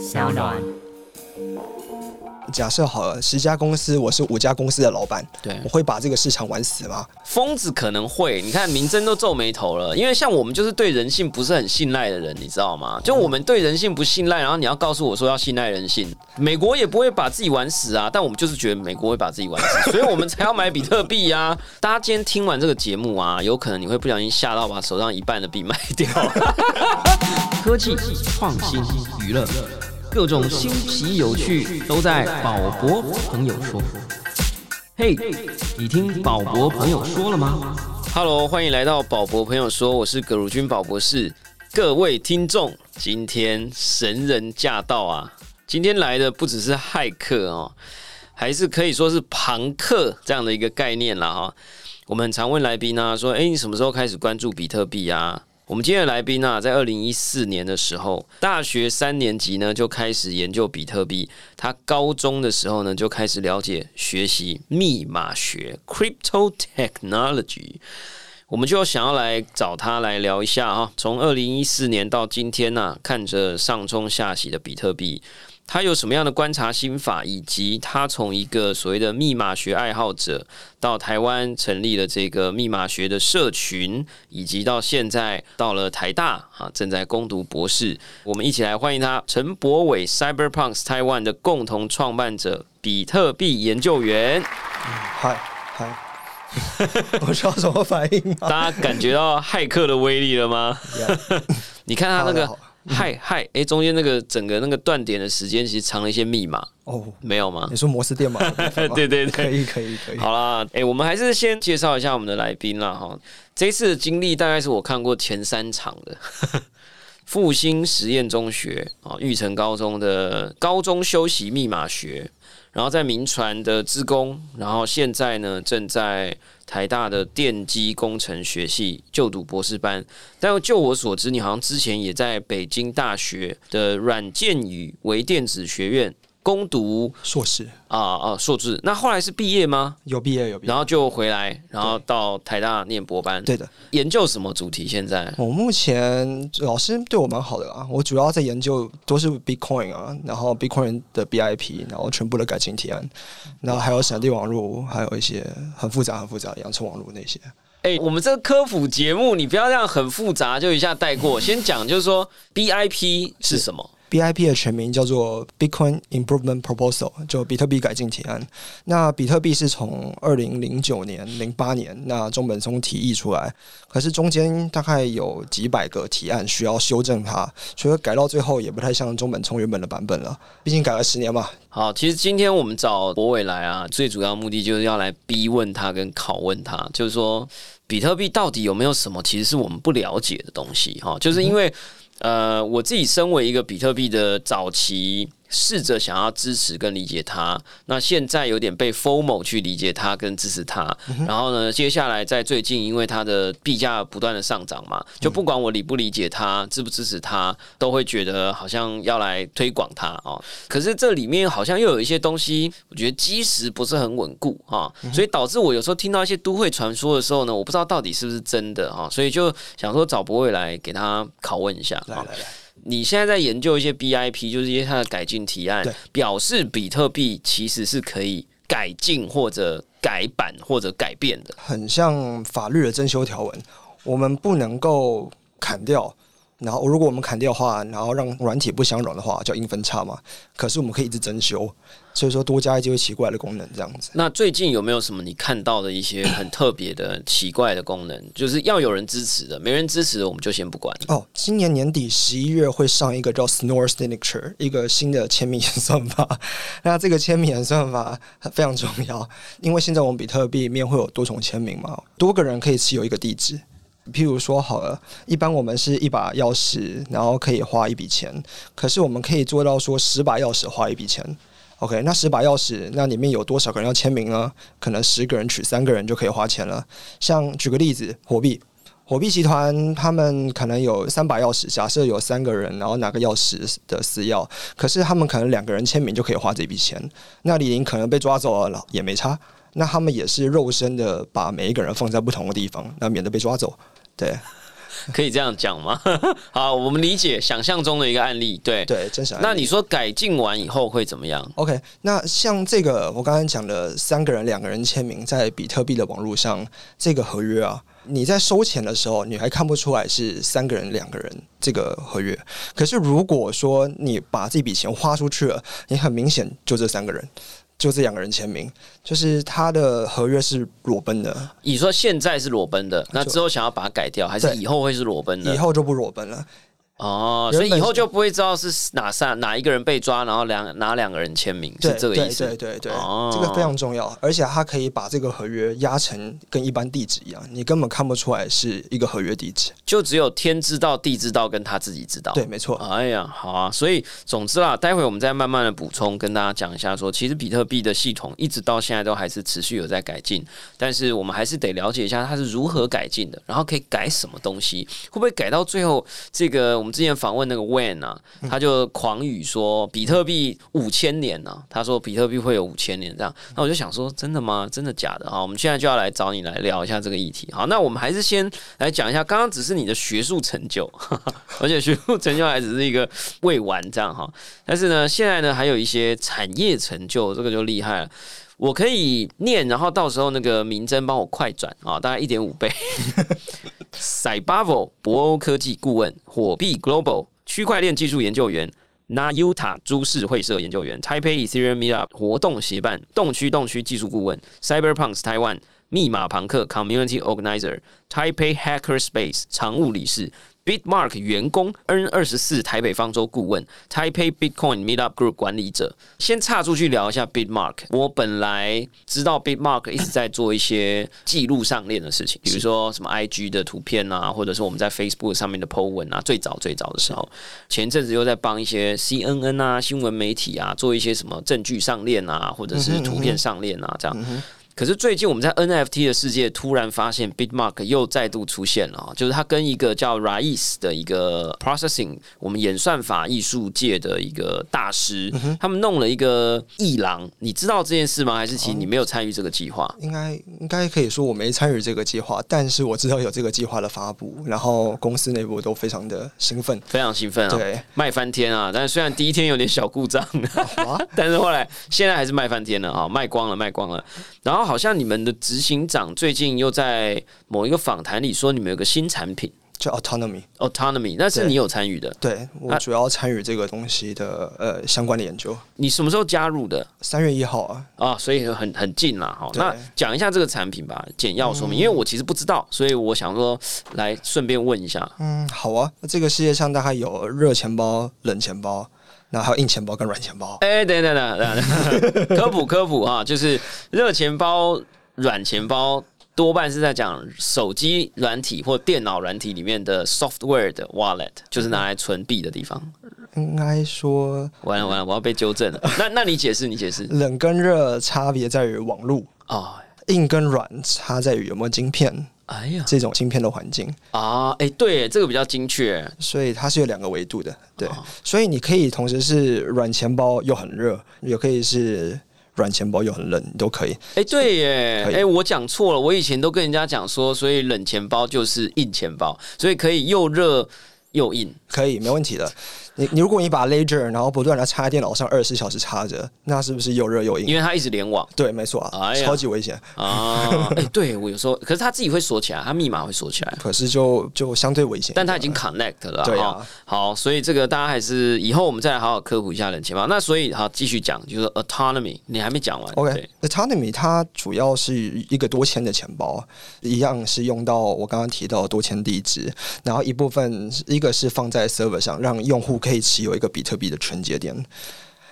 小暖。假设好了，十家公司，我是五家公司的老板，对我会把这个市场玩死吗？疯子可能会，你看明真都皱眉头了，因为像我们就是对人性不是很信赖的人，你知道吗？就我们对人性不信赖，然后你要告诉我说要信赖人性，美国也不会把自己玩死啊，但我们就是觉得美国会把自己玩死，所以我们才要买比特币啊。大家今天听完这个节目啊，有可能你会不小心吓到把手上一半的币卖掉。科技创新娱乐。各种新奇有趣都在宝博朋友说。嘿，你听宝博朋友说了吗？Hello，欢迎来到宝博朋友说，我是葛如君宝博士。各位听众，今天神人驾到啊！今天来的不只是骇客哦，还是可以说是庞克这样的一个概念了哈。我们常问来宾啊，说：哎，你什么时候开始关注比特币啊？我们今天的来宾啊，在二零一四年的时候，大学三年级呢就开始研究比特币。他高中的时候呢就开始了解学习密码学 （crypto technology）。我们就想要来找他来聊一下啊，从二零一四年到今天呢，看着上冲下洗的比特币。他有什么样的观察心法，以及他从一个所谓的密码学爱好者，到台湾成立了这个密码学的社群，以及到现在到了台大啊，正在攻读博士。我们一起来欢迎他，陈博伟，Cyberpunks Taiwan 的共同创办者，比特币研究员。嗨嗨，我需要什么反应？大家感觉到骇客的威力了吗？你看他那个。嗨嗨，哎，中间那个整个那个断点的时间，其实藏了一些密码哦，没有吗？你说摩斯电码？对对对，可以可以可以。好啦，哎，我们还是先介绍一下我们的来宾啦哈。这一次的经历大概是我看过前三场的复兴实验中学啊，玉成高中的高中修习密码学。然后在民传的职工，然后现在呢正在台大的电机工程学系就读博士班。但就我所知，你好像之前也在北京大学的软件与微电子学院。攻读硕士啊啊，硕士。那后来是毕业吗？有毕业有毕业，然后就回来，然后到台大念博班。对的，研究什么主题？现在我目前老师对我蛮好的啊，我主要在研究都是 Bitcoin 啊，然后 Bitcoin 的 BIP，然后全部的感情提案，然后还有闪电网络，还有一些很复杂很复杂的洋葱网络那些。哎，我们这个科普节目，你不要这样很复杂就一下带过，先讲就是说 BIP 是什么。BIP 的全名叫做 Bitcoin Improvement Proposal，就比特币改进提案。那比特币是从二零零九年、零八年那中本聪提议出来，可是中间大概有几百个提案需要修正它，所以改到最后也不太像中本聪原本的版本了。毕竟改了十年嘛。好，其实今天我们找博伟来啊，最主要目的就是要来逼问他跟拷问他，就是说比特币到底有没有什么其实是我们不了解的东西？哈，就是因为。呃，我自己身为一个比特币的早期。试着想要支持跟理解他，那现在有点被 formal 去理解他跟支持他，然后呢，接下来在最近因为他的币价不断的上涨嘛，就不管我理不理解他，支不支持他，都会觉得好像要来推广他哦。可是这里面好像又有一些东西，我觉得基石不是很稳固啊，所以导致我有时候听到一些都会传说的时候呢，我不知道到底是不是真的哈，所以就想说找博伟来给他拷问一下。来来来。你现在在研究一些 BIP，就是一些它的改进提案，表示比特币其实是可以改进或者改版或者改变的，很像法律的增修条文，我们不能够砍掉。然后，如果我们砍掉的话，然后让软体不相容的话，叫硬分叉嘛。可是我们可以一直增修，所以说多加一些奇怪的功能，这样子。那最近有没有什么你看到的一些很特别的奇怪的功能？就是要有人支持的，没人支持的，我们就先不管。哦，今年年底十一月会上一个叫 Snore Signature，一个新的签名演算法。那这个签名演算法非常重要，因为现在我们比特币里面会有多重签名嘛，多个人可以持有一个地址。譬如说好了，一般我们是一把钥匙，然后可以花一笔钱。可是我们可以做到说十把钥匙花一笔钱。OK，那十把钥匙，那里面有多少个人要签名呢？可能十个人取三个人就可以花钱了。像举个例子，火币，火币集团他们可能有三把钥匙，假设有三个人，然后拿个钥匙的私钥，可是他们可能两个人签名就可以花这笔钱。那李宁可能被抓走了，也没差。那他们也是肉身的把每一个人放在不同的地方，那免得被抓走。对，可以这样讲吗？好，我们理解想象中的一个案例，对。对，真实案例。那你说改进完以后会怎么样？OK，那像这个我刚才讲的三个人、两个人签名在比特币的网络上，这个合约啊，你在收钱的时候，你还看不出来是三个人、两个人这个合约。可是如果说你把这笔钱花出去了，你很明显就这三个人。就这两个人签名，就是他的合约是裸奔的，你说现在是裸奔的，那之后想要把它改掉，还是以后会是裸奔的？以后就不裸奔了。哦，所以以后就不会知道是哪三哪一个人被抓，然后两哪两个人签名，是这个意思。对对对，哦这个非常重要，而且他可以把这个合约压成跟一般地址一样，你根本看不出来是一个合约地址。就只有天知道、地知道，跟他自己知道。对，没错。哎呀，好啊，所以总之啦，待会我们再慢慢的补充，跟大家讲一下说其实比特币的系统一直到现在都还是持续有在改进，但是我们还是得了解一下它是如何改进的，然后可以改什么东西，会不会改到最后，这个我们之前访问那个 Wen 啊，他就狂语说比特币五千年呢、啊，他说比特币会有五千年这样，那我就想说，真的吗？真的假的？好，我们现在就要来找你来聊一下这个议题。好，那我们还是先来讲一下，刚刚只是你的学术成就，而且学术成就还只是一个未完这样哈。但是呢，现在呢还有一些产业成就，这个就厉害了。我可以念，然后到时候那个明真帮我快转啊，大概一点五倍。Cybavo 博欧科技顾问，火币 Global 区块链技术研究员。Nayuta 株式会社研究员，Taipei Ethereum Meetup 活动协办，动区动区技术顾问，Cyberpunks 台湾密码朋克 Community Organizer，Taipei Hackerspace 常务理事。Bitmark 员工，N 二十四台北方舟顾问，Taipei Bitcoin Meetup Group 管理者。先岔出去聊一下 Bitmark。我本来知道 Bitmark 一直在做一些记录上链的事情，比如说什么 IG 的图片啊，或者是我们在 Facebook 上面的 po 文啊。最早最早的时候，前阵子又在帮一些 CNN 啊新闻媒体啊做一些什么证据上链啊，或者是图片上链啊这样。可是最近我们在 NFT 的世界突然发现 Bitmark 又再度出现了啊，就是它跟一个叫 Rais 的一个 Processing 我们演算法艺术界的一个大师，他们弄了一个艺廊，你知道这件事吗？还是其实你没有参与这个计划？应该应该可以说我没参与这个计划，但是我知道有这个计划的发布，然后公司内部都非常的兴奋。非常兴奋啊，对，卖翻天啊！但是虽然第一天有点小故障，哇 但是后来现在还是卖翻天了啊，卖光了，卖光了。然后好像你们的执行长最近又在某一个访谈里说，你们有个新产品叫 autonomy，Autonomy，那是你有参与的。对我啊主要参与这个东西的呃相关的研究。你什么时候加入的三月一号啊，啊？所以很很近啦。哈，那讲一下这个产品吧，简要说明，因为我其实不知道，所以我想说来顺便问一下。嗯，好啊。那这个世界上大概有热钱包、冷钱包，然后还有硬钱包跟软钱包。哎、等等等等等，科普 科普啊，就是热钱包、软钱包。多半是在讲手机软体或电脑软体里面的 software 的 wallet，就是拿来存币的地方。应该说完了完了，我要被纠正了。那那你解释，你解释 冷跟热差别在于网路，哦。硬跟软差在于有没有晶片哎呀这种芯片的环境。啊，哎、对，这个比较精确。所以它是有两个维度的，对，哦所以你可以同时是软钱包又很热，也可以是软钱包又很冷，都可以。哎、对耶，哎、我讲错了，我以前都跟人家讲说，所以冷钱包就是硬钱包，所以可以又热又硬。可以，没问题的。你你如果你把 Ledger 然后不断的插在电脑上二十四小时插着，那是不是又热又硬？因为它一直联网对，没错啊，哎超级危险。啊。哎、对我有时候，可是它自己会锁起来，它密码会锁起来，可是就就相对危险但它已经 connect 了。对哈啊好，所以这个大家还是以后我们再来好好科普一下冷钱包。那所以好继续讲，就是 autonomy，你还没讲完。OK，autonomy 它主要是一个多签的钱包，一样是用到我刚刚提到的多签地址，然后一部分一个是放在 server 上，让用户可以持有一个比特币的纯节点。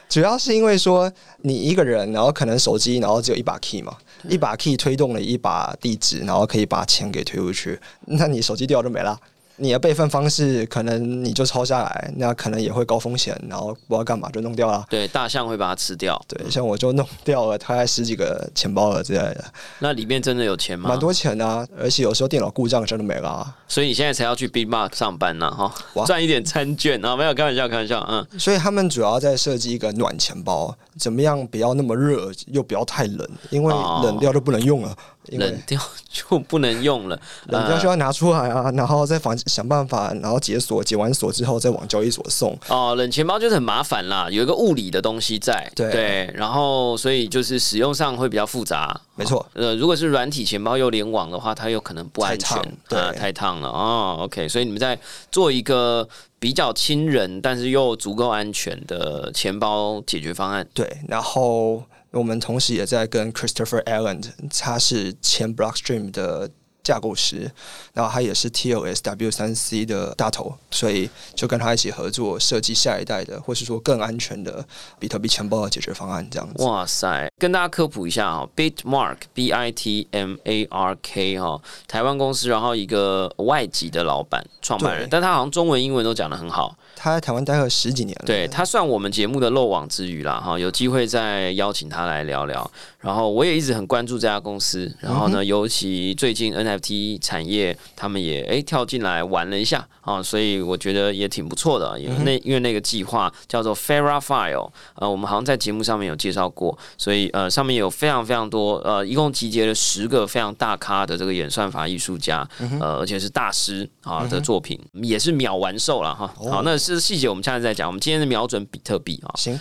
主要是因为说你一个人，然后可能手机，然后只有一把 key 嘛，一把 key 推动了一把地址，然后可以把钱给推出去，那你手机掉就没了。你的备份方式可能你就抄下来，那可能也会高风险，然后不知道干嘛就弄掉了。对，大象会把它吃掉。对，像我就弄掉了大概十几个钱包了之类的，那里面真的有钱吗？蛮多钱的、啊，而且有时候电脑故障真的没了、啊。所以你现在才要去 Big Mark 上班呢，哈，赚一点餐券啊？没有开玩笑，开玩笑，嗯。所以他们主要在设计一个暖钱包，怎么样不要那么热，又不要太冷，因为哦冷掉就不能用了。冷掉就不能用了，呃 冷掉就要拿出来啊，然后再反想办法，然后解锁，解完锁之后再往交易所送。哦，冷钱包就是很麻烦啦，有一个物理的东西在，对然后所以就是使用上会比较复杂，没错呃，如果是软体钱包又联网的话，它有可能不安全，对啊太烫了哦。OK，所以你们在做一个比较亲人，但是又足够安全的钱包解决方案。对，然后我们同时也在跟 Christopher Allen，他是前 Blockstream 的架构师，然后他也是 TOS W 三 C 的大头，所以就跟他一起合作设计下一代的，或是说更安全的比特币钱包的解决方案，这样子。哇塞，跟大家科普一下哦，Bitmark B I T M A R K 哈，台湾公司，然后一个外籍的老板创办人，但他好像中文、英文都讲得很好。他在台湾待了十几年了，对他算我们节目的漏网之鱼啦，哈，有机会再邀请他来聊聊。然后我也一直很关注这家公司，然后呢，尤其最近 NFT 产业他们也诶跳进来玩了一下啊，所以我觉得也挺不错的。因为那因为那个计划叫做 Farah File，呃，我们好像在节目上面有介绍过，所以呃上面有非常非常多呃，一共集结了十个非常大咖的这个演算法艺术家，呃，而且是大师啊的作品，也是秒完售了哈。好，那是细节我们下次再讲。我们今天是瞄准比特币啊，行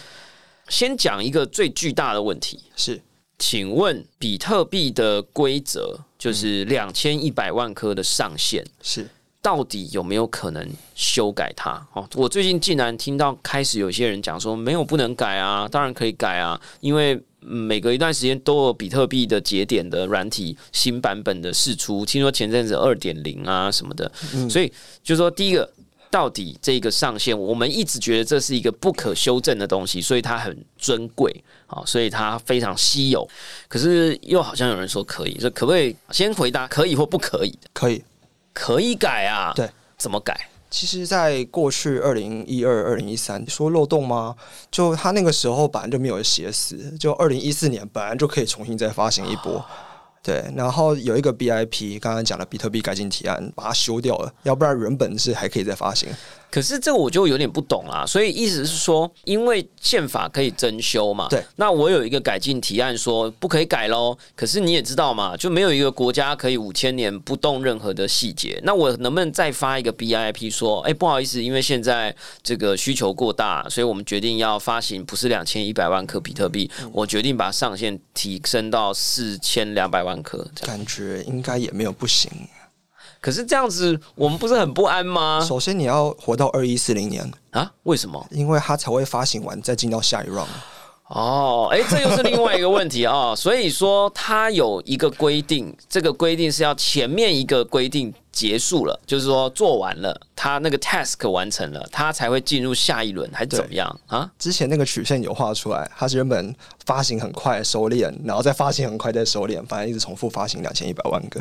先讲一个最巨大的问题。是请问比特币的规则就是两千一百万颗的上限，是到底有没有可能修改它？哦，我最近竟然听到开始有些人讲说没有不能改啊，当然可以改啊，因为嗯每隔一段时间都有比特币的节点的软体新版本的释出，听说前阵子二点零啊什么的，所以就说第一个。到底这个上限，我们一直觉得这是一个不可修正的东西，所以它很尊贵啊，所以它非常稀有。可是又好像有人说可以，这可不可以先回答可以或不可以？可以。可以改啊，对，怎么改？其实，在过去二零一二、二零一三，说漏洞吗？就他那个时候本来就没有写死，就二零一四年本来就可以重新再发行一波。对，然后有一个 BIP，刚刚讲的比特币改进提案，把它修掉了，要不然原本是还可以再发行。可是这个我就有点不懂啦，所以意思是说，因为宪法可以增修嘛，对，那我有一个改进提案说不可以改喽，可是你也知道嘛，就没有一个国家可以五千年不动任何的细节，那我能不能再发一个 BIP 说，哎，不好意思，因为现在这个需求过大，所以我们决定要发行不是两千一百万颗比特币，我决定把上限提升到四千两百万颗，感觉应该也没有不行。可是这样子，我们不是很不安吗？首先你要活到二一四零年，啊？为什么？因为它才会发行完，再进到下一 round。哦，哎，这又是另外一个问题啊、所以说，它有一个规定，这个规定是要前面一个规定结束了，就是说做完了，它那个 task 完成了，它才会进入下一轮，还是怎么样啊？之前那个曲线有画出来，它是原本发行很快收敛，然后再发行很快再收敛，反正一直重复发行两千一百万个，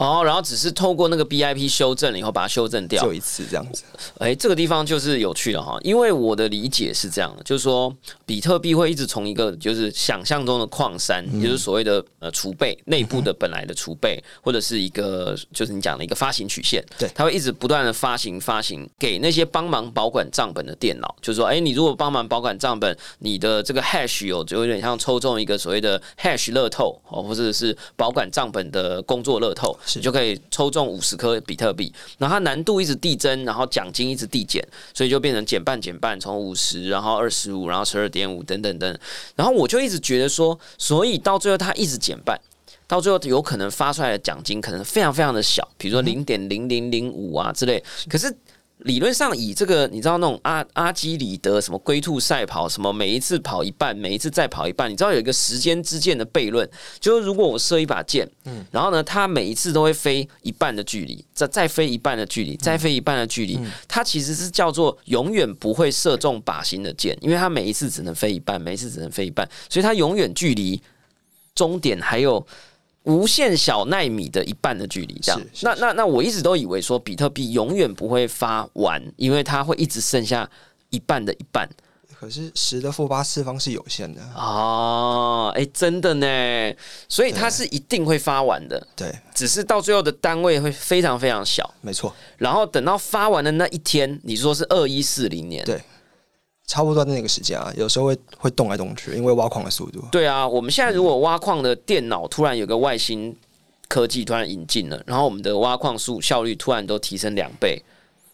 哦，然后只是透过那个 BIP 修正了以后，把它修正掉就。一次这样子。哎，这个地方就是有趣了哈，因为我的理解是这样的，就是说比特币会一直从一个就是想象中的矿山，也就是所谓的呃储备内部的本来的储备，或者是一个就是你讲的一个发行曲线，对它会一直不断的发行发行给那些帮忙保管账本的电脑，就是说，哎，你如果帮忙保管账本，你的这个 hash 有就有点像抽中一个所谓的 hash 乐透哦，或者是保管账本的工作乐透，你就可以抽中五十颗比特币，然后它难度一直递增，然后奖金一直递减，所以就变成减半减半，从五十，然后二十五，然后十二点五等等等。然后我就一直觉得说，所以到最后它一直减半，到最后有可能发出来的奖金可能非常非常的小，比如说零点零零零五啊之类。可是理论上以这个你知道那种阿阿基里德什么龟兔赛跑，什么每一次跑一半，每一次再跑一半，你知道有一个时间之箭的悖论，就是如果我射一把箭，嗯，然后呢，它每一次都会飞一半的距离，再再飞一半的距离，再飞一半的距离，它其实是叫做永远不会射中靶心的箭，因为它每一次只能飞一半，每一次只能飞一半，所以它永远距离终点还有。无限小纳米的一半的距离，这样。那那那我一直都以为说比特币永远不会发完，因为它会一直剩下一半的一半。可是十的负八次方是有限的，哦，哎，真的呢，所以它是一定会发完的，对，只是到最后的单位会非常非常小。没错，然后等到发完的那一天，你说是二一四零年，对差不多在那个时间啊，有时候会会动来动去，因为挖矿的速度。对啊，我们现在如果挖矿的电脑突然有个外星科技突然引进了，然后我们的挖矿速效率突然都提升两倍，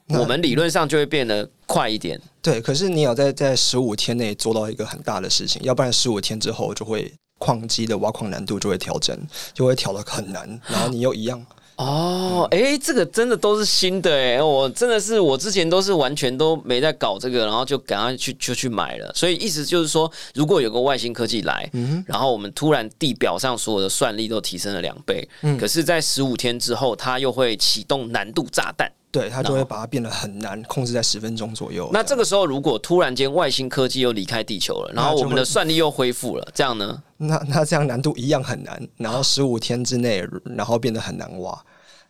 我们理论上就会变得快一点。对，可是你要在在十五天内做到一个很大的事情，要不然十五天之后就会矿机的挖矿难度就会调整，就会调的很难，然后你又一样。哦，哎、这个真的都是新的哎，我真的是我之前都是完全都没在搞这个，然后就赶快去就去买了。所以意思就是说，如果有个外星科技来，然后我们突然地表上所有的算力都提升了两倍，可是，在十五天之后，它又会启动难度炸弹。对，它就会把它变得很难，控制在十分钟左右。那这个时候，如果突然间外星科技又离开地球了，然后我们的算力又恢复了，这样呢？那那这样难度一样很难，然后十五天之内，然后变得很难挖，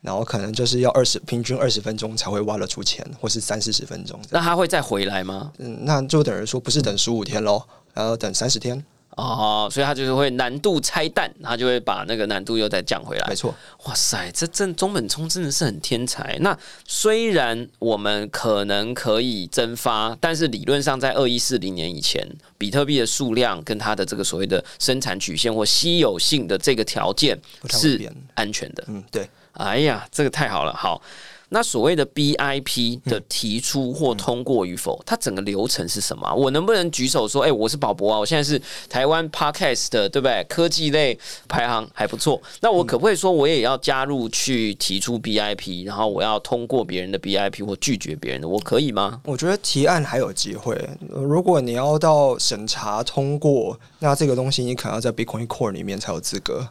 然后可能就是要二十平均二十分钟才会挖得出钱，或是三四十分钟。那它会再回来吗？嗯，那就等于说不是等十五天喽，然后等三十天，哦，所以他就是会难度拆弹，他就会把那个难度又再降回来没。错。哇塞，这真中本聪真的是很天才。那虽然我们可能可以蒸发，但是理论上在二一四零年以前，比特币的数量跟它的这个所谓的生产曲线或稀有性的这个条件是安全的。嗯，对。哎呀，这个太好了，好。那所谓的 BIP 的提出或通过与否，它整个流程是什么啊、我能不能举手说，哎、我是宝博啊，我现在是台湾 Podcast 的，对不对？科技类排行还不错。那我可不可以说，我也要加入去提出 BIP，然后我要通过别人的 BIP 或拒绝别人的，我可以吗？我觉得提案还有机会。呃如果你要到审查通过，那这个东西你可能要在 Bitcoin Core 里面才有资格。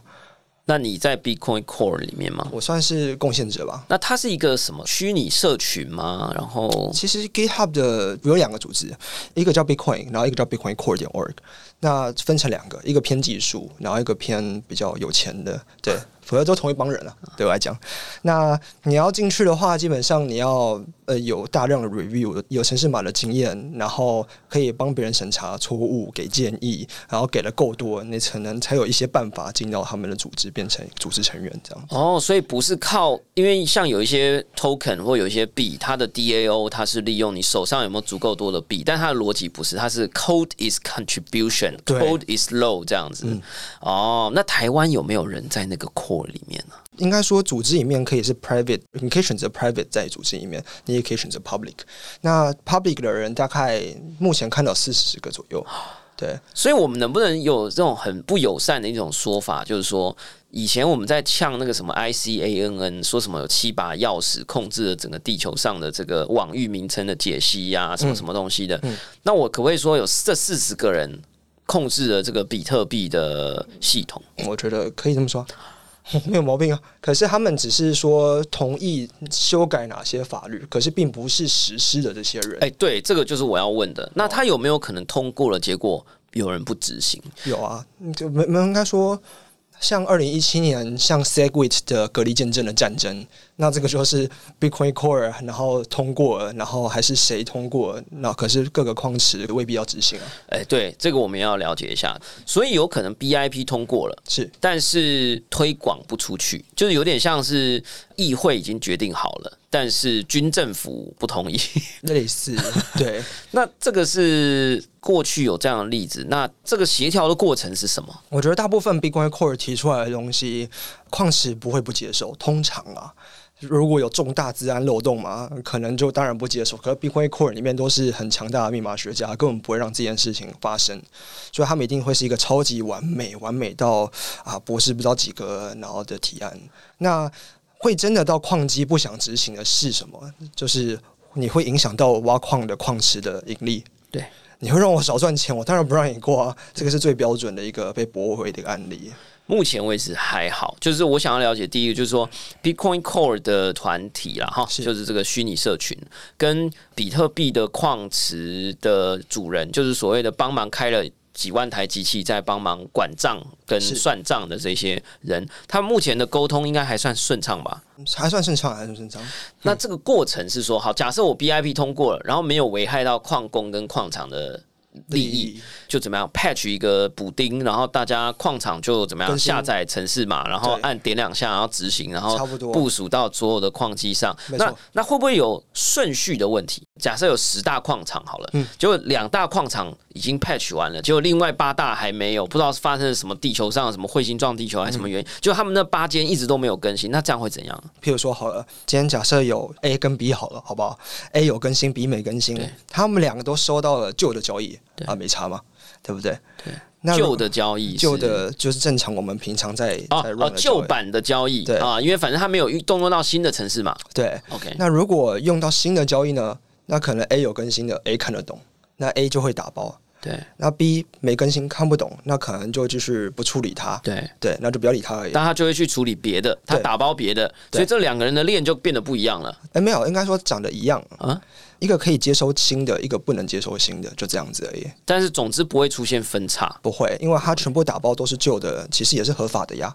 那你在 Bitcoin Core 里面吗？我算是贡献者吧。那它是一个什么虚拟社群吗？然后其实 GitHub 的有两个组织，一个叫 Bitcoin，然后一个叫 Bitcoin Core 点 org。那分成两个，一个偏技术，然后一个偏比较有钱的，对，否则都同一帮人了、对我来讲。那你要进去的话，基本上你要呃有大量的 review，有城市码的经验，然后可以帮别人审查错误，给建议，然后给的够多，你才能才有一些办法进到他们的组织，变成组织成员这样。哦，所以不是靠，因为像有一些 token 或有一些币，它的 DAO 它是利用你手上有没有足够多的币，但它的逻辑不是，它是 code is contribution，code is low 这样子。哦，那台湾有没有人在那个里面呢、应该说，组织里面可以是 private，你可以选择 private 在组织里面，你也可以选择 public。那 public 的人大概目前看到四十个左右，对，所以我们能不能有这种很不友善的一种说法，就是说，以前我们在呛那个什么 ICANN，说什么有七把钥匙控制了整个地球上的这个网域名称的解析呀、什么什么东西的。那我可不可以说有这四十个人控制了这个比特币的系统？我觉得可以这么说。没有毛病啊，可是他们只是说同意修改哪些法律，可是并不是实施的这些人。哎、对，这个就是我要问的。那他有没有可能通过了，结果有人不执行？有啊，就没没应该说，像二零一七年像 Segwit 的隔离见证的战争，那这个就是 Bitcoin Core，然后通过，然后还是谁通过，那可是各个矿池未必要执行啊。哎、对，这个我们要了解一下。所以有可能 BIP 通过了。是但是推广不出去，就是有点像是议会已经决定好了，但是军政府不同意。类似，对，那这个是过去有这样的例子，那这个协调的过程是什么？我觉得大部分 Bitcoin Core 提出来的东西，矿石不会不接受，通常啊。如果有重大治安漏洞嘛，可能就当然不接受。可是 Bitcoin Core 里面都是很强大的密码学家，根本不会让这件事情发生，所以他们一定会是一个超级完美、完美到啊博士不知道几个然后的提案。那会真的到矿机不想执行的是什么？就是你会影响到挖矿的矿池的盈利。对，你会让我少赚钱，我当然不让你过啊。这个是最标准的一个被驳回的一个案例。目前为止还好，就是我想要了解第一个就是说 Bitcoin Core 的团体啦，哈，是就是这个虚拟社群跟比特币的矿池的主人，就是所谓的帮忙开了。几万台机器在帮忙管账跟算账的这些人，他们目前的沟通应该还算顺畅吧？还算顺畅，还算顺畅。那这个过程是说，好，假设我 BIP 通过了，然后没有危害到矿工跟矿场的利益，就怎么样 patch 一个补丁，然后大家矿场就怎么样下载城市码，然后按点两下，然后执行，然后差不多部署到所有的矿机上。那那会不会有顺序的问题？假设有十大矿场好了，嗯结果两大矿场已经 patch 完了，结果另外八大还没有，不知道是发生了什么地球上什么彗星撞地球还是什么原因，就他们那八间一直都没有更新，那这样会怎样？譬如说好了，今天假设有 A 跟 B 好了，好不好？A 有更新，B 没更新，他们两个都收到了旧的交易对啊，没差嘛，对不对？对，旧的交易是，旧的就是正常我们平常在在哦哦 run 的交易旧版的交易对啊，因为反正它没有动用到新的城市嘛。对。OK，那如果用到新的交易呢？那可能 A 有更新的，A 看得懂，那 A 就会打包。对那 B 没更新看不懂，那可能就就是不处理它。对，对，那就不要理它而已。但他就会去处理别的，他打包别的，所以这两个人的链就变得不一样了哎，没有，应该说长得一样啊。一个可以接收新的，一个不能接收新的，就这样子而已。但是总之不会出现分叉。不会，因为它全部打包都是旧的，其实也是合法的呀。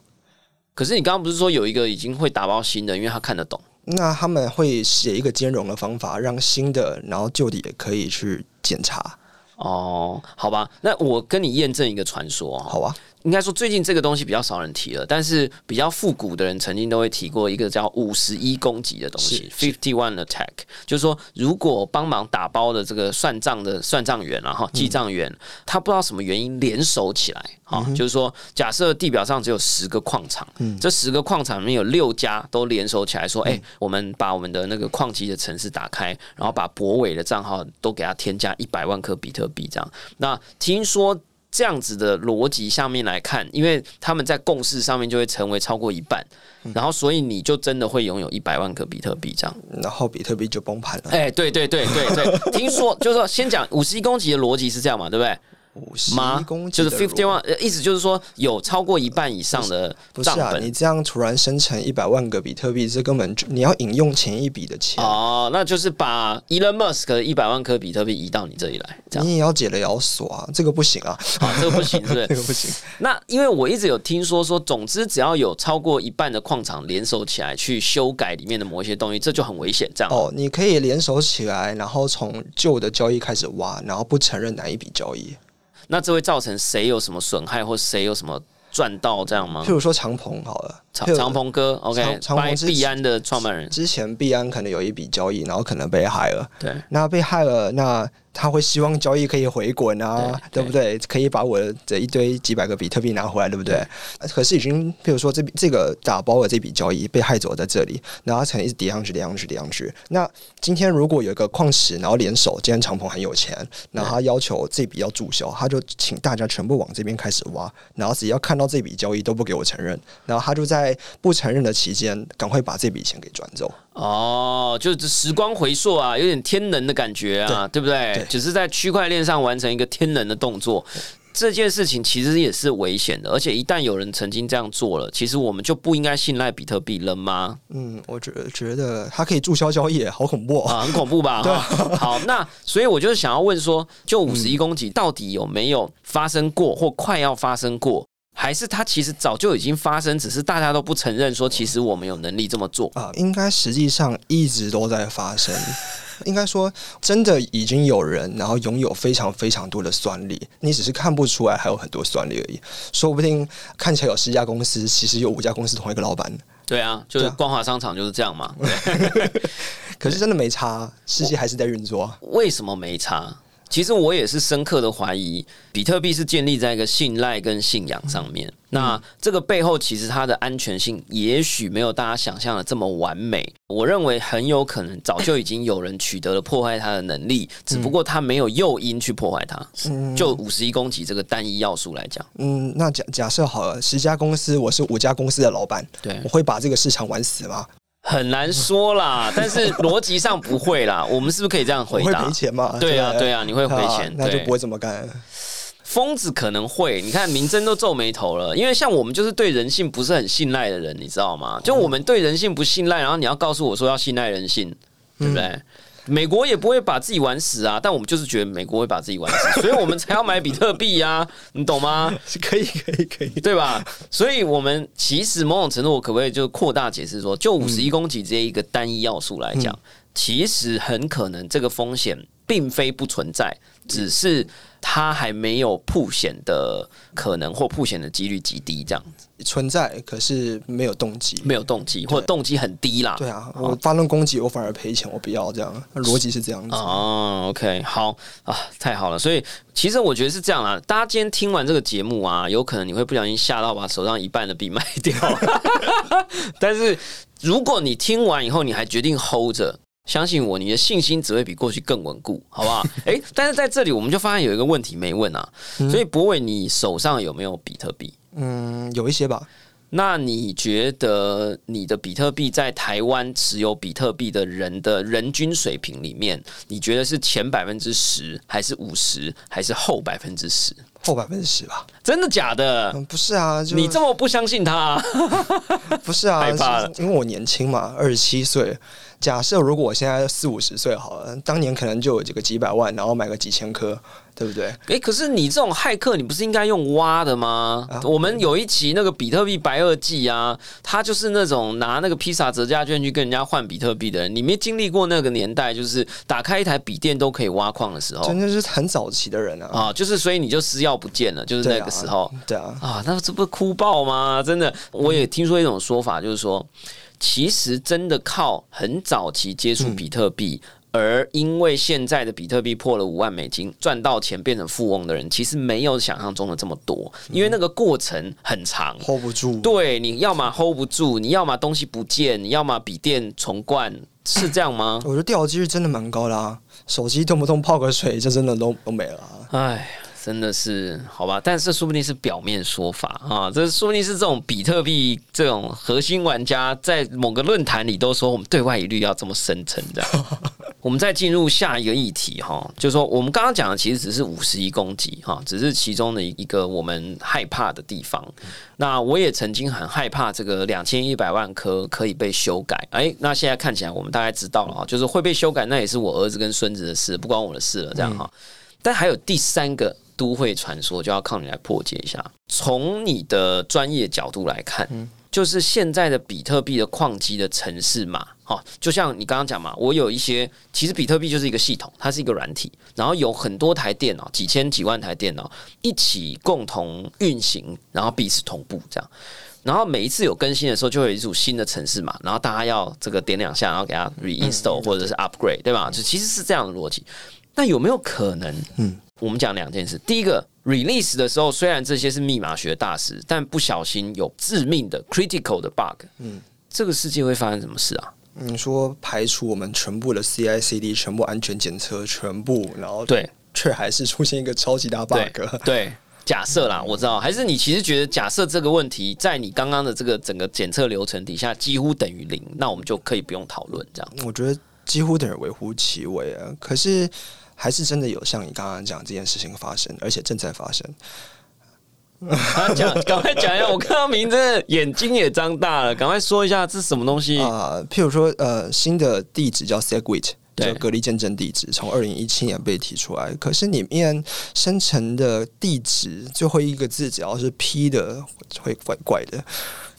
可是你刚刚不是说有一个已经会打包新的，因为他看得懂。那他们会写一个兼容的方法，让新的然后旧的也可以去检查。哦，好吧，那我跟你验证一个传说。好啊，应该说最近这个东西比较少人提了，但是比较复古的人曾经都会提过一个叫五十一攻击的东西，fifty one attack，就是说如果帮忙打包的这个算账的算账员然后记账员，他不知道什么原因联手起来，啊、就是说假设地表上只有十个矿场，这十个矿场里面有六家都联手起来说，哎、我们把我们的那个矿机的城市打开，然后把博伟的账号都给他添加一百万颗比特币，这样。那听说。这样子的逻辑下面来看，因为他们在共识上面就会成为超过一半，然后所以你就真的会拥有一百万个比特币这样。然后比特币就崩盘了。哎、对对对对对，听说就是说先讲五十一攻击的逻辑是这样嘛，对不对？五十公？就是 fifty one，呃意思就是说有超过一半以上的不是啊，你这样突然生成一百万个比特币，这根本就你要引用前一笔的钱，哦，那就是把 Elon Musk 的一百万颗比特币移到你这里来，这样你也要解了也要锁啊，这个不行啊，啊，这个不行，是不是 这？个不行。那因为我一直有听说说，总之只要有超过一半的矿场联手起来去修改里面的某一些东西，这就很危险，这样。哦，你可以联手起来，然后从旧的交易开始挖，然后不承认哪一笔交易。那这会造成谁有什么损害，或谁有什么赚到这样吗譬？如说长鹏好了，长长鹏哥，OK，长长鹏是币安的创办人，之前币安可能有一笔交易，然后可能被害了。对那被害了，那他会希望交易可以回滚啊，对对不对？可以把我的这一堆几百个比特币拿回来，对不对？可是已经，比如说这笔这个打包的这笔交易被害走在这里，然后它可能一直叠上去、叠上去、叠上去。那今天如果有一个矿池，然后联手，今天长鹏很有钱，然后他要求这笔要注销，他就请大家全部往这边开始挖，然后只要看到这笔交易都不给我承认，然后他就在不承认的期间，赶快把这笔钱给转走。哦，就是时光回溯啊，有点天能的感觉啊，对不对？对只是在区块链上完成一个天能的动作。这件事情其实也是危险的，而且一旦有人曾经这样做了，其实我们就不应该信赖比特币了吗？嗯，我觉得觉得它可以注销交易，好恐怖、哦。啊，很恐怖吧？哈，好，那所以我就是想要问说，就五十一公斤到底有没有发生过，或快要发生过，还是它其实早就已经发生，只是大家都不承认说，其实我们有能力这么做？啊，应该实际上一直都在发生。应该说，真的已经有人，然后拥有非常非常多的算力，你只是看不出来，还有很多算力而已。说不定看起来有十家公司，其实有五家公司同一个老板，对啊，就是光华商场就是这样嘛。可是真的没差，世界还是在运作啊。为什么没差？其实我也是深刻的怀疑，比特币是建立在一个信赖跟信仰上面。那这个背后其实它的安全性也许没有大家想象的这么完美。我认为很有可能早就已经有人取得了破坏它的能力，只不过他没有诱因去破坏它。就五十一攻击这个单一要素来讲，嗯，那假假设好了，十家公司，我是五家公司的老板，对我，会把这个市场玩死吗？很难说啦。但是逻辑上不会啦。我们是不是可以这样回答会赔？钱嘛？对啊，对啊，你会赔钱，对那就不会这么干。疯子可能会，你看明真都皱眉头了，因为像我们就是对人性不是很信赖的人，你知道吗？就我们对人性不信赖，然后你要告诉我说要信赖人性，对不对？美国也不会把自己玩死啊，但我们就是觉得美国会把自己玩死，所以我们才要买比特币啊、你懂吗？可以，可以，可以。对吧？所以，我们其实某种程度，我可不可以就扩大解释说，就五十一公斤这一个单一要素来讲，其实很可能这个风险并非不存在，只是它还没有破险的可能或破险的几率极低，这样子存在，可是没有动机。没有动机或者动机很低啦。对啊，我发动攻击，我反而赔钱，我不要这样。逻辑是这样子。哦，OK，好啊，太好了。所以其实我觉得是这样啦，大家今天听完这个节目啊，有可能你会不小心吓到把手上一半的币卖掉，但是如果你听完以后你还决定 hold 着。相信我，你的信心只会比过去更稳固，好不好？哎，但是在这里我们就发现有一个问题没问啊，所以博伟，你手上有没有比特币？嗯，有一些吧。那你觉得你的比特币在台湾持有比特币的人的人均水平里面，你觉得是前百分之十，还是五十，还是后百分之十？后百分之十吧？真的假的？不是啊，你这么不相信他？不是啊，因为我年轻嘛，二十七岁。假设如果我现在四五十岁好了，当年可能就有这个几百万，然后买个几千颗，对不对？哎，可是你这种骇客，你不是应该用挖的吗？我们有一期那个比特币白垩纪啊，他就是那种拿那个披萨折价券去跟人家换比特币的人。你没经历过那个年代，就是打开一台笔电都可以挖矿的时候，真的是很早期的人啊！啊，就是所以你就私药不见了，就是那个时候。对啊，啊，那这不哭爆吗？真的，我也听说一种说法，就是说。其实真的靠很早期接触比特币，而因为现在的比特币破了五万美金，赚到钱变成富翁的人，其实没有想象中的这么多。因为那个过程很长，hold 不住。对，你要么 hold 不住，你要么东西不见，你要么笔电重灌，是这样吗？我觉得掉机率真的蛮高的啊！手机动不动泡个水，就真的都都没了。哎。真的是好吧，但是说不定是表面说法啊，这说不定是这种比特币这种核心玩家在某个论坛里都说我们对外一律要这么声称的。我们再进入下一个议题哈，就是说我们刚刚讲的其实只是五十一公斤哈，只是其中的一个我们害怕的地方。那我也曾经很害怕这个两千一百万颗可以被修改，哎，那现在看起来我们大概知道了哈，就是会被修改，那也是我儿子跟孙子的事，不关我的事了，这样哈。但还有第三个。都会传说就要靠你来破解一下。从你的专业角度来看，就是现在的比特币的矿机的城市码，哈，就像你刚刚讲嘛，我有一些，其实比特币就是一个系统，它是一个软体，然后有很多台电脑，几千几万台电脑一起共同运行，然后彼此同步这样，然后每一次有更新的时候，就会有一组新的城市码，然后大家要这个点两下，然后给它 reinstall 或者是 upgrade，对吧？就其实是这样的逻辑。那有没有可能？嗯。我们讲两件事，第一个 release 的时候，虽然这些是密码学大师，但不小心有致命的 critical 的 bug，嗯，这个世界会发生什么事啊？你说排除我们全部的 CICD，全部安全检测，全部，然后对，却还是出现一个超级大 bug。对，假设啦，我知道，还是你其实觉得假设这个问题在你刚刚的这个整个检测流程底下几乎等于零，那我们就可以不用讨论这样。我觉得几乎等于微乎其微啊，可是。还是真的有像你刚刚讲这件事情发生，而且正在发生。讲，赶快讲一下！我看到名字，眼睛也张大了。赶快说一下，这是什么东西啊？譬如说，呃，新的地址叫 Segwit，叫隔离见证地址，从二零一七年被提出来。可是里面生成的地址最后一个字只要是 P 的，会怪怪的。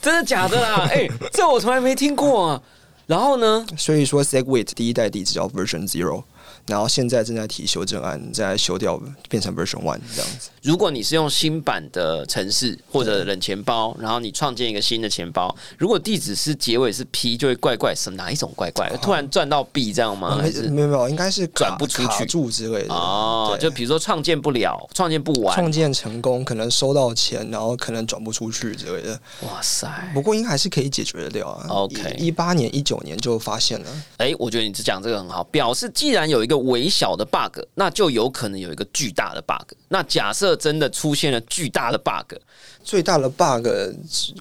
真的假的啦？哎，这我从来没听过啊。然后呢？所以说，Segwit 第一代地址叫 Version Zero。然后现在正在提修正案，在修掉变成 version one 这样子。如果你是用新版的城市或者冷钱包，然后你创建一个新的钱包，如果地址是结尾是 P，就会怪怪，是哪一种怪怪？突然转到 B 这样吗？没有没有，应该是转不出去住之类的哦。就比如说创建不了，创建不完，创建成功可能收到钱，然后可能转不出去之类的。哇塞！不过应该还是可以解决得掉啊。OK，一八年、一九年就发现了。哎，我觉得你讲这个很好，表示既然有一个。微小的 bug，那就有可能有一个巨大的 bug。那假设真的出现了巨大的 bug，最大的 bug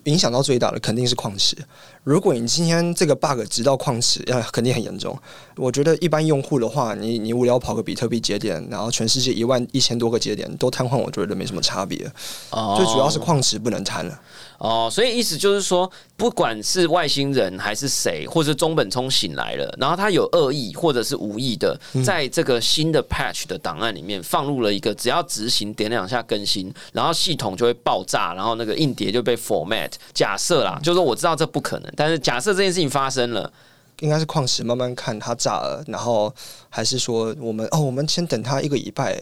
影响到最大的肯定是矿池。如果你今天这个 bug 直到矿池，呃肯定很严重。我觉得一般用户的话，你你无聊跑个比特币节点，然后全世界一万一千多个节点都瘫痪，我觉得没什么差别。最主要是矿池不能瘫了。哦，所以意思就是说，不管是外星人还是谁，或者中本聪醒来了，然后他有恶意或者是无意的，在这个新的 patch 的档案里面放入了一个，只要执行点两下更新，然后系统就会爆炸，然后那个硬碟就被 format。假设啦，就是说我知道这不可能，但是假设这件事情发生了。应该是矿石慢慢看它炸了，然后还是说我们哦，我们先等它一个礼拜，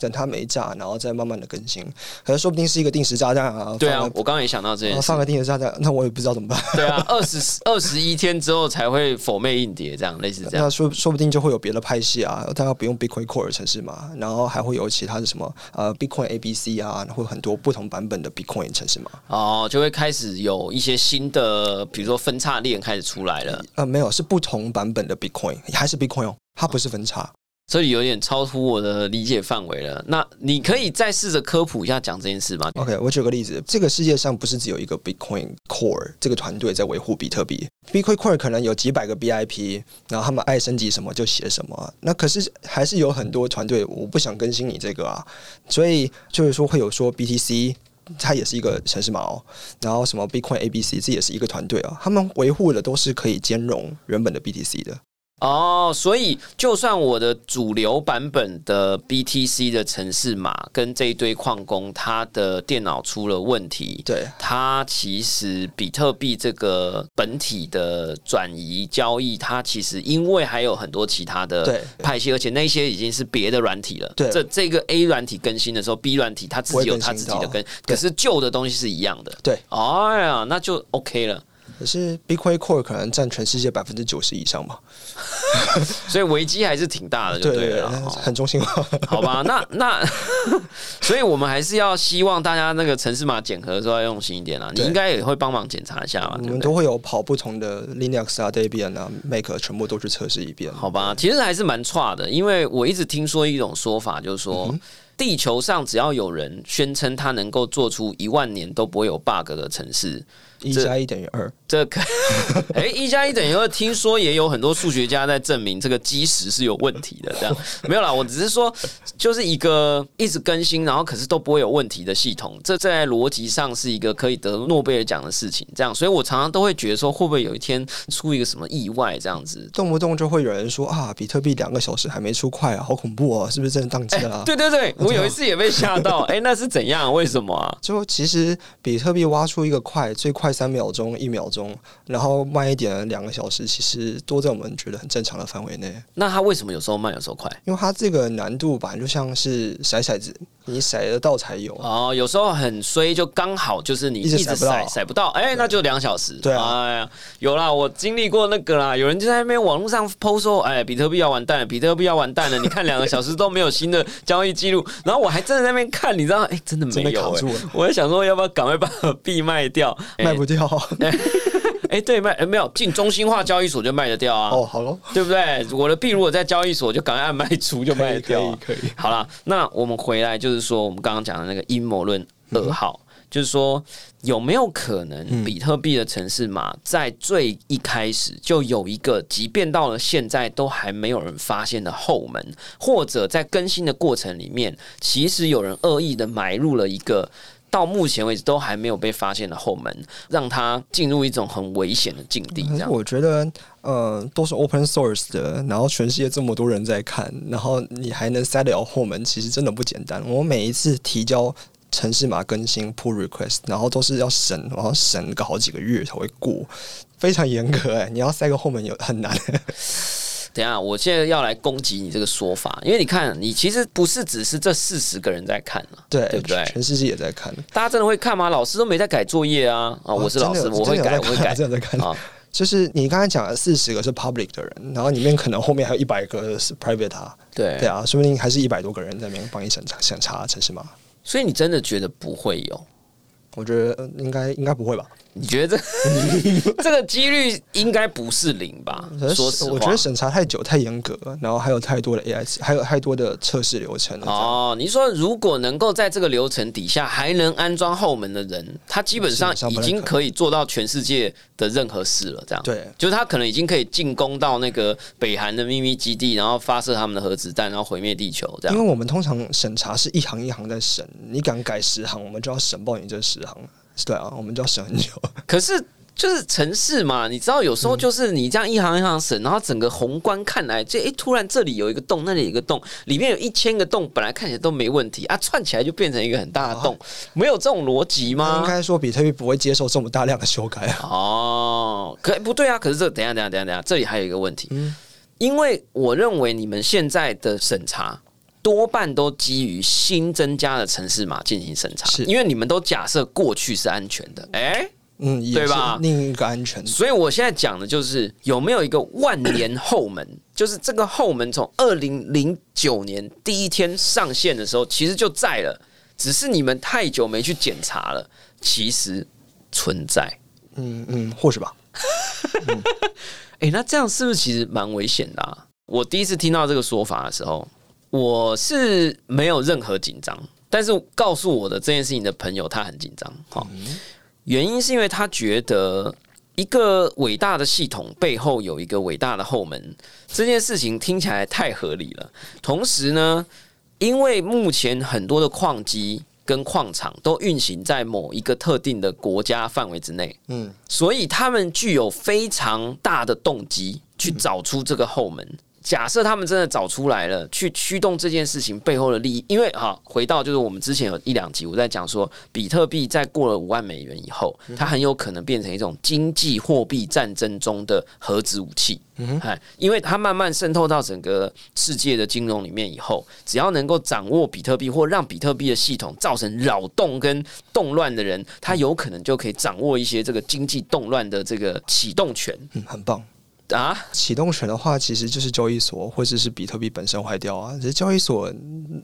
等它没炸，然后再慢慢的更新。可是说不定是一个定时炸弹啊。对啊我刚刚也想到这件事然后放。个定时炸弹，那我也不知道怎么办。对啊，二十二十一天之后才会否妹硬碟，这样类似这样那。说说不定就会有别的派系啊，大家不用 Bitcoin Core 的城市嘛，然后还会有其他的什么呃 Bitcoin ABC 啊，会很多不同版本的 Bitcoin 城市嘛。哦，就会开始有一些新的，比如说分叉链开始出来了，呃，没有，是不同版本的 Bitcoin，还是 Bitcoin 哦，它不是分叉。这里有点超出我的理解范围了。那你可以再试着科普一下讲这件事吗？OK，我举个例子，这个世界上不是只有一个 Bitcoin Core 这个团队在维护比特币，Bitcoin Core 可能有几百个 BIP，然后他们爱升级什么就写什么。那可是还是有很多团队，我不想更新你这个啊，所以就是说会有说 BTC。它也是一个城市码哦，然后什么 Bitcoin ABC 这也是一个团队啊，他们维护的都是可以兼容原本的 BTC 的。哦，所以就算我的主流版本的 BTC 的城市码跟这一堆矿工，他的电脑出了问题，对，它其实比特币这个本体的转移交易，它其实因为还有很多其他的对派系，而且那些已经是别的软体了。对这这个 A 软体更新的时候，B 软体它自己有它自己的更，可是旧的东西是一样的。对，哎呀，那就 OK 了。可是 Bitcoin Core 可能占全世界百分之九十以上嘛，所以危机还是挺大的，就对了。哦很中心化。好吧，那那，所以我们还是要希望大家那个城市码检核的时候要用心一点啊。你应该也会帮忙检查一下嘛，我？们都会有跑不同的 Linux 啊、Debian 啊、Make 全部都去测试一遍。好吧，其实还是蛮差的，因为我一直听说一种说法，就是说。地球上只要有人宣称他能够做出一万年都不会有 bug 的城市，一加一等于二，这可哎 一加一等于二，听说也有很多数学家在证明这个基石是有问题的。这样 没有啦，我只是说，就是一个一直更新，然后可是都不会有问题的系统，这在逻辑上是一个可以得诺贝尔奖的事情。这样，所以我常常都会觉得说，会不会有一天出一个什么意外这样子？动不动就会有人说啊，比特币两个小时还没出快啊，好恐怖哦，是不是真的宕机了、啊？对对对，我有一次也被吓到，哎、那是怎样？为什么啊？就其实比特币挖出一个快，最快三秒钟、一秒钟，然后慢一点两个小时，其实都在我们觉得很正常的范围内。那它为什么有时候慢，有时候快？因为它这个难度吧就像是骰骰子，你甩得到才有。哦，有时候很衰，就刚好就是你一直甩不到甩甩不到，哎、那就两小时。对啊哎呀，有啦，我经历过那个啦，有人就在那边网络上 PO 说，哎，比特币要完蛋了，比特币要完蛋了，你看两个小时都没有新的交易记录，然后我还真的在那边看，你知道，哎、真的没有、卡住了，我在想说要不要赶快把币卖掉，哎卖不掉 哎、对，卖、哎没有进中心化交易所就卖得掉啊。哦，好咯，对不对？我的币如果在交易所，就赶快按卖出就卖得掉啊、可以可以好了，那我们回来就是说，我们刚刚讲的那个阴谋论二号，就是说有没有可能比特币的城市码在最一开始就有一个，即便到了现在都还没有人发现的后门，或者在更新的过程里面，其实有人恶意的埋入了一个。到目前为止都还没有被发现的后门，让它进入一种很危险的境地。我觉得，呃，都是 open source 的，然后全世界这么多人在看，然后你还能塞得了后门，其实真的不简单。我每一次提交城市码更新 pull request，然后都是要审，然后审个好几个月才会过，非常严格哎、你要塞个后门有很难。等一下，我现在要来攻击你这个说法，因为你看，你其实不是只是这四十个人在看啊，对，对不对全世界也在看。大家真的会看吗？老师都没在改作业啊！啊，我是老师，我会改，我会改真的在看。啊。就是你刚才讲的四十个是 public 的人，然后里面可能后面还有一百个是 private 啊，对对啊，说不定还是一百多个人在那边帮你审查审查城市码。所以你真的觉得不会有？我觉得呃应该应该不会吧？你觉得这 这个几率应该不是零吧？说实话，我觉得审查太久太严格，然后还有太多的 AI，还有太多的测试流程。哦，哦，你说如果能够在这个流程底下还能安装后门的人，他基本上已经可以做到全世界的任何事了。这样，对，就是他可能已经可以进攻到那个北韩的秘密基地，然后发射他们的核子弹，然后毁灭地球。这样，因为我们通常审查是一行一行在审，你敢改十行，我们就要审爆你这十行。对啊，我们就要审很久。可是就是城市嘛，你知道有时候就是你这样一行一行审，然后整个宏观看来，这诶突然这里有一个洞，那里有一个洞，里面有一千个洞，本来看起来都没问题啊，串起来就变成一个很大的洞，没有这种逻辑吗？应该说比特币不会接受这么大量的修改啊。哦，可不对啊！可是这等一下等一下等一下等一下，这里还有一个问题，因为我认为你们现在的审查多半都基于新增加的城市码进行审查，是因为你们都假设过去是安全的，哎、嗯，对吧另一个安全。所以我现在讲的就是有没有一个万年后门，就是这个后门从二零零九年第一天上线的时候，其实就在了，只是你们太久没去检查了，其实存在。嗯嗯，或许吧。哎、那这样是不是其实蛮危险的啊？我第一次听到这个说法的时候，我是没有任何紧张，但是告诉我的这件事情的朋友他很紧张。好，原因是因为他觉得一个伟大的系统背后有一个伟大的后门，这件事情听起来太合理了。同时呢，因为目前很多的矿机跟矿场都运行在某一个特定的国家范围之内，嗯，所以他们具有非常大的动机去找出这个后门。假设他们真的找出来了，去驱动这件事情背后的利益，因为哈，回到就是我们之前有一两集我在讲说，比特币在过了五万美元以后，它很有可能变成一种经济货币战争中的核子武器。哎，因为它慢慢渗透到整个世界的金融里面以后，只要能够掌握比特币或让比特币的系统造成扰动跟动乱的人，他有可能就可以掌握一些这个经济动乱的这个启动权嗯，很棒。啊。启动权的话，其实就是交易所或者是比特币本身坏掉啊。其实交易所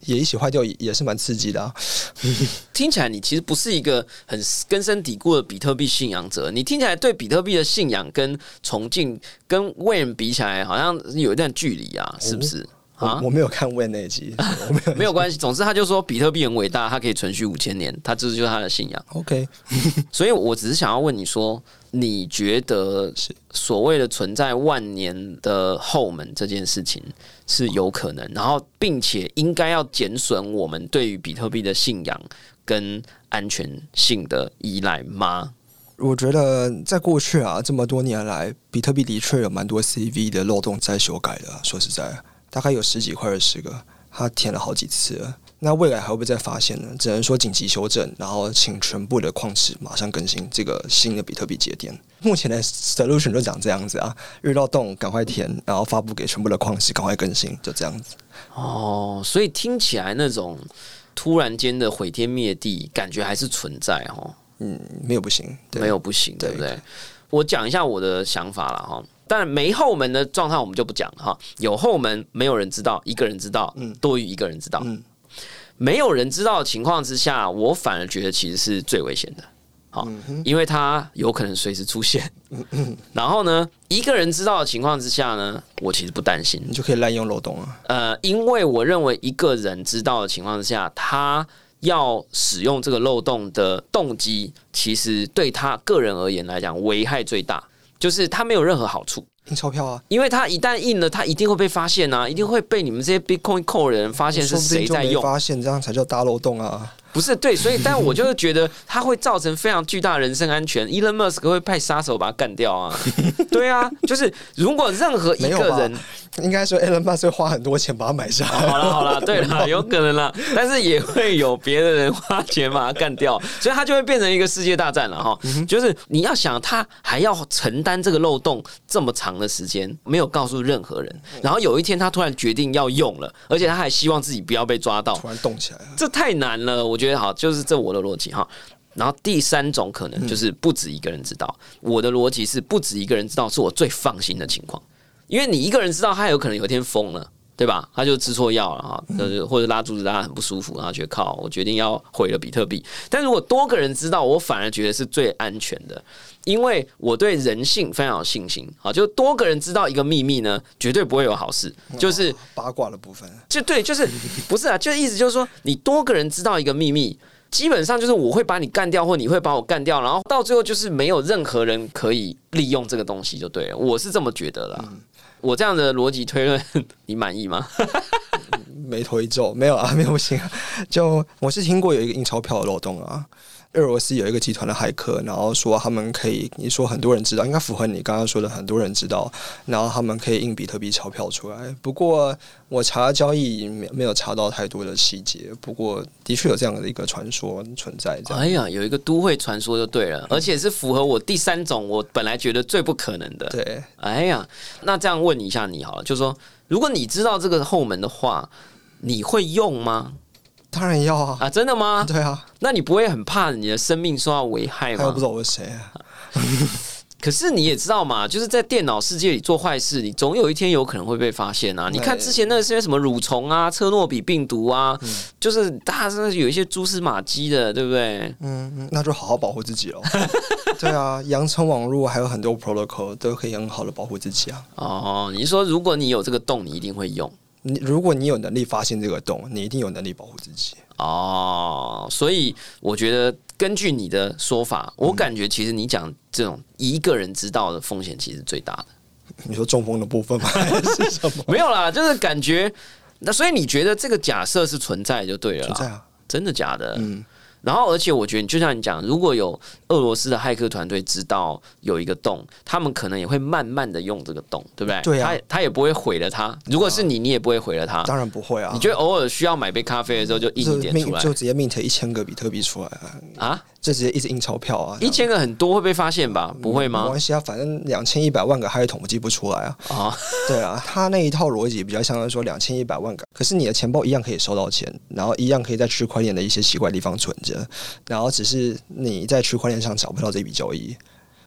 也一起坏掉，也也是蛮刺激的啊。听起来你其实不是一个很根深蒂固的比特币信仰者，你听起来对比特币的信仰跟崇敬跟 Wayne 比起来，好像有一段距离啊，是不是？啊我，没有看 Win 那一集，我没有。没有关系，总之他就说比特币很伟大，它可以存续五千年，他这就是他的信仰。OK，所以我只是想要问你说，你觉得所谓的存在万年的后门这件事情是有可能，然后并且应该要减损我们对于比特币的信仰跟安全性的依赖吗？我觉得在过去啊这么多年来，比特币的确有蛮多 CV 的漏洞在修改的。说实在，大概有十几块、二十个，他填了好几次。那未来还会不会再发现呢？只能说紧急修正，然后请全部的矿池马上更新这个新的比特币节点。目前的 solution 就长这样子啊，遇到洞赶快填，然后发布给全部的矿池，赶快更新，就这样子。哦，所以听起来那种突然间的毁天灭地，感觉还是存在哦。嗯，没有不行，对没有不行，对对不对？我讲一下我的想法了哈。当然没后门的状态我们就不讲了哈，有后门没有人知道，一个人知道，嗯多于一个人知道。嗯没有人知道的情况之下，我反而觉得其实是最危险的。好，嗯因为它有可能随时出现。然后呢，一个人知道的情况之下呢，我其实不担心。你就可以滥用漏洞啊。呃，因为我认为一个人知道的情况之下，他要使用这个漏洞的动机，其实对他个人而言来讲，危害最大，就是他没有任何好处。印钞票啊，因为他一旦印了，他一定会被发现啊，一定会被你们这些 Bitcoin Core 的人发现是谁在用。发现，这样才叫大漏洞啊。不是对，所以但我就是觉得它会造成非常巨大的人身安全。Elon Musk 会派杀手把他干掉啊，对啊，就是如果任何一个人，应该说 Elon Musk 会花很多钱把他买下来。好了好了，对了，有可能啦，但是也会有别的人花钱把他干掉，所以他就会变成一个世界大战了哈。就是你要想，他还要承担这个漏洞这么长的时间，没有告诉任何人，然后有一天他突然决定要用了，而且他还希望自己不要被抓到，突然动起来了，这太难了，我觉得好，就是这我的逻辑哈。然后第三种可能就是不止一个人知道，我的逻辑是不止一个人知道是我最放心的情况，因为你一个人知道，他有可能有一天疯了。对吧？他就吃错药了哈，就是或者拉肚子拉得很不舒服，然后觉得靠，我决定要毁了比特币。但如果多个人知道，我反而觉得是最安全的，因为我对人性非常有信心。好，就多个人知道一个秘密呢，绝对不会有好事。就是八卦的部分。就对，就是不是啊？就意思就是说，你多个人知道一个秘密，基本上就是我会把你干掉，或你会把我干掉，然后到最后就是没有任何人可以利用这个东西，就对了。我是这么觉得啦。我这样的逻辑推论，你满意吗？眉头一皱，没有啊，没有不行啊。就我是听过有一个印钞票的漏洞啊，俄罗斯有一个集团的骇客，然后说他们可以，你说很多人知道，应该符合你刚刚说的，很多人知道，然后他们可以印比特币钞票出来。不过我查交易没没有查到太多的细节，不过的确有这样的一个传说存在。哎呀，有一个都会传说就对了，而且是符合我第三种我本来觉得最不可能的。对，哎呀，那这样问一下你好了，就是说，如果你知道这个后门的话，你会用吗？当然要啊！啊，真的吗？对啊，那你不会很怕你的生命受到危害吗？他又不知道我是谁啊。可是你也知道嘛，就是在电脑世界里做坏事，你总有一天有可能会被发现啊！你看之前那些什么蠕虫啊、车诺比病毒啊，就是大家真的有一些蛛丝马迹的，对不对？嗯嗯，那就好好保护自己喽。对啊，羊城网络还有很多 protocol 都可以很好的保护自己啊。哦，你说如果你有这个洞，你一定会用。你如果你有能力发现这个洞，你一定有能力保护自己。哦，所以我觉得根据你的说法，我感觉其实你讲这种一个人知道的风险其实最大的。你说中风的部分吗？还是什么？没有啦，就是感觉。那所以你觉得这个假设是存在就对了，存在啊，真的假的？嗯。然后，而且我觉得，就像你讲，如果有俄罗斯的骇客团队知道有一个洞，他们可能也会慢慢的用这个洞，对不对？对啊，他他也不会毁了它。如果是你，你也不会毁了它。当然不会啊。你觉得偶尔需要买杯咖啡的时候，就印一点出来，就直接 mint 一千个比特币出来啊？啊？就直接一直印钞票啊？一千个很多会被发现吧？不会吗？没关系啊，反正两千一百万个他也统计不出来啊。啊，对啊，他那一套逻辑比较相当于说两千一百万个，可是你的钱包一样可以收到钱，然后一样可以在区块链的一些奇怪地方存着，然后只是你在区块链上找不到这笔交易。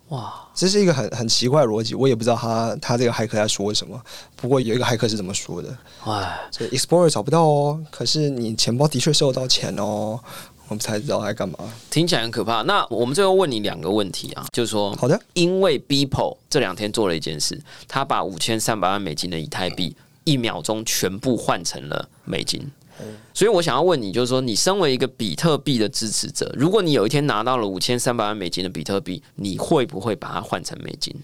哇，这是一个很很奇怪的逻辑，我也不知道他他这个骇客在说什么。不过有一个骇客是怎么说的：，哎，这 Explorer 找不到哦，可是你钱包的确收到钱哦。我们才知道在干嘛，听起来很可怕。那我们最后问你两个问题啊，就是说，好的，因为 Beeple 这两天做了一件事，他把五千三百万美金的以太币一秒钟全部换成了美金。所以我想要问你，就是说，你身为一个比特币的支持者，如果你有一天拿到了五千三百万美金的比特币，你会不会把它换成美金？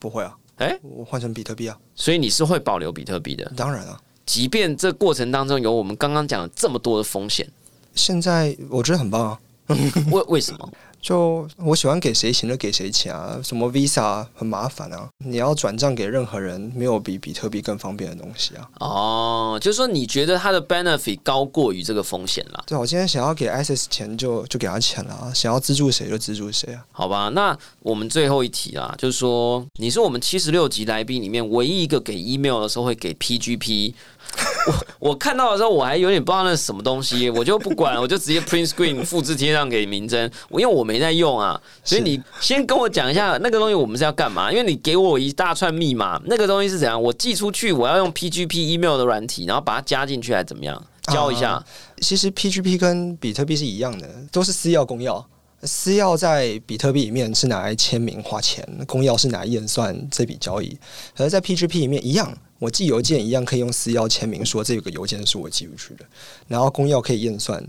不会啊，哎，我换成比特币啊。所以你是会保留比特币的？当然啊，即便这过程当中有我们刚刚讲的这么多的风险。现在我觉得很棒啊！为为什么？就我喜欢给谁钱就给谁钱啊！什么 Visa 很麻烦啊！你要转账给任何人，没有比比特币更方便的东西啊！哦，就是说你觉得它的 benefit 高过于这个风险了？对，我今天想要给 SS 钱就就给他钱了，想要资助谁就资助谁啊！好吧，那我们最后一题啊，就是说你是我们七十六集来宾里面唯一一个给 email 的时候会给 PGP。我 我看到的时候，我还有点不知道那是什么东西，我就不管，我就直接 print screen 复制贴上给明真。我因为我没在用啊，所以你先跟我讲一下那个东西我们是要干嘛？因为你给我一大串密码，那个东西是怎样？我寄出去，我要用 PGP email 的软体，然后把它加进去，还是怎么样？教一下。其实 PGP 跟比特币是一样的，都是私钥公钥。私钥在比特币里面是拿来签名花钱，公钥是拿来验算这笔交易。而在 PGP 里面一样。我寄邮件一样可以用私钥签名，说这个邮件是我寄出去的，然后公钥可以验算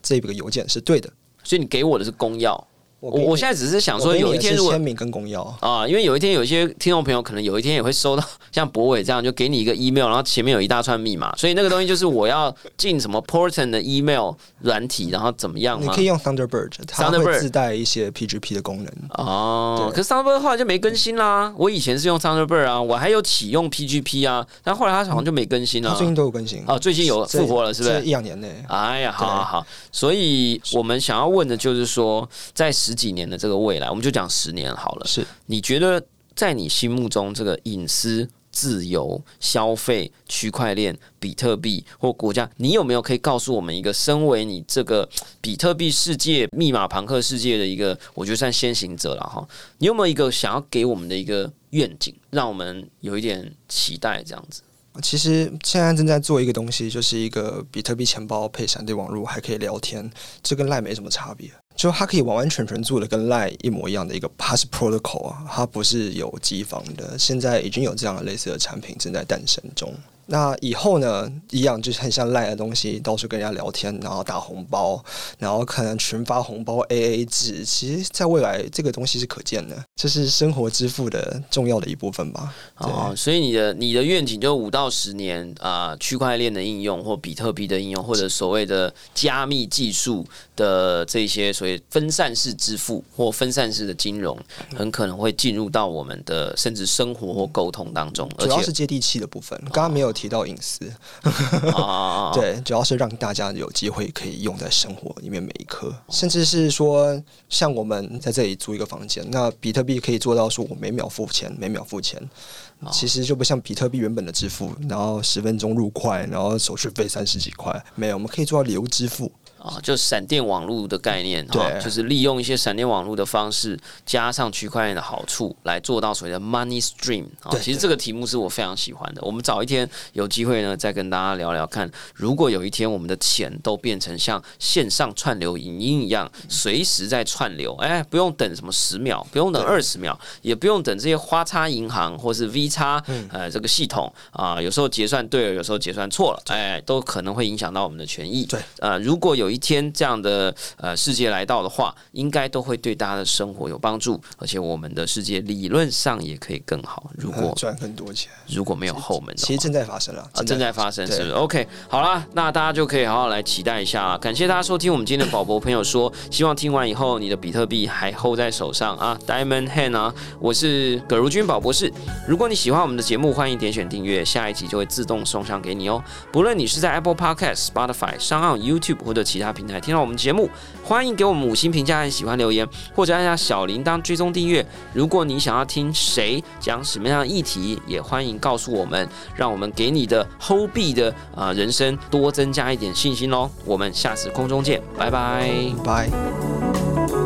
这个邮件是对的，所以你给我的是公钥。我我现在只是想说，有一天如果签名跟公钥啊，因为有一天有一些听众朋友可能有一天也会收到 像博伟这样，就给你一个 email，然后前面有一大串密码，所以那个东西就是我要进什么 Porton 的 email 软体，然后怎么样？你可以用 Thunderbird，它会自带一些 PGP 的功能哦。可是 Thunderbird 后来就没更新啦。我以前是用 Thunderbird 啊，我还有启用 PGP 啊，但后来它好像就没更新了。最近都有更新哦，最近有复活了，是不是？一两年内。哎呀，好好好。所以我们想要问的就是说，在十几年的这个。未来，我们就讲十年好了。是你觉得在你心目中，这个隐私、自由、消费、区块链、比特币或国家，你有没有可以告诉我们一个，身为你这个比特币世界、密码庞克世界的一个，我觉得算先行者了哈？你有没有一个想要给我们的一个愿景，让我们有一点期待这样子？其实现在正在做一个东西，就是一个比特币钱包配闪电网络，还可以聊天，这跟赖没什么差别。就它可以完完全全做的跟 Line 一模一样的一个 Pass Protocol 啊，它不是有机房的，现在已经有这样的类似的产品正在诞生中。那以后呢，一样就是很像赖的东西，到处跟人家聊天，然后打红包，然后可能群发红包 A A 制。其实，在未来这个东西是可见的，这是生活支付的重要的一部分吧。哦，所以你的你的愿景就五到十年啊，区块链的应用或比特币的应用，或者所谓的加密技术的这些所谓分散式支付或分散式的金融，很可能会进入到我们的甚至生活或沟通当中，主要是接地气的部分。刚刚没有提到隐私，对，主要是让大家有机会可以用在生活里面每一刻，甚至是说，像我们在这里租一个房间，那比特币可以做到说我每秒付钱，每秒付钱，其实就不像比特币原本的支付，然后十分钟入块，然后手续费三十几块，没有，我们可以做到流支付。啊，就闪电网络的概念，对，就是利用一些闪电网络的方式，加上区块链的好处，来做到所谓的 money stream。啊，其实这个题目是我非常喜欢的。我们早一天有机会呢，再跟大家聊聊看，如果有一天我们的钱都变成像线上串流影音一样，随时在串流，哎，不用等什么十秒，不用等二十秒，也不用等这些花叉银行或是 V 叉，呃，这个系统啊，有时候结算对了，有时候结算错了，哎，都可能会影响到我们的权益。对，呃，如果有一一天这样的呃世界来到的话，应该都会对大家的生活有帮助，而且我们的世界理论上也可以更好。如果 赚很多钱，如果没有后门，其实正在发生了啊，正在发生是不是？OK，好啦，那大家就可以好好来期待一下了。感谢大家收听我们今天的宝博朋友说，希望听完以后你的比特币还 hold 在手上啊，Diamond Hand 啊，我是葛如君宝博士。如果你喜欢我们的节目，欢迎点选订阅，下一集就会自动送上给你哦。不论你是在 Apple Podcast、Spotify、上岸 YouTube 或者其他。平台听到我们节目，欢迎给我们五星评价和喜欢留言，或者按下小铃铛追踪订阅。如果你想要听谁讲什么样的议题，也欢迎告诉我们，让我们给你的 Hold B 的啊人生多增加一点信心哦。我们下次空中见，拜拜，拜。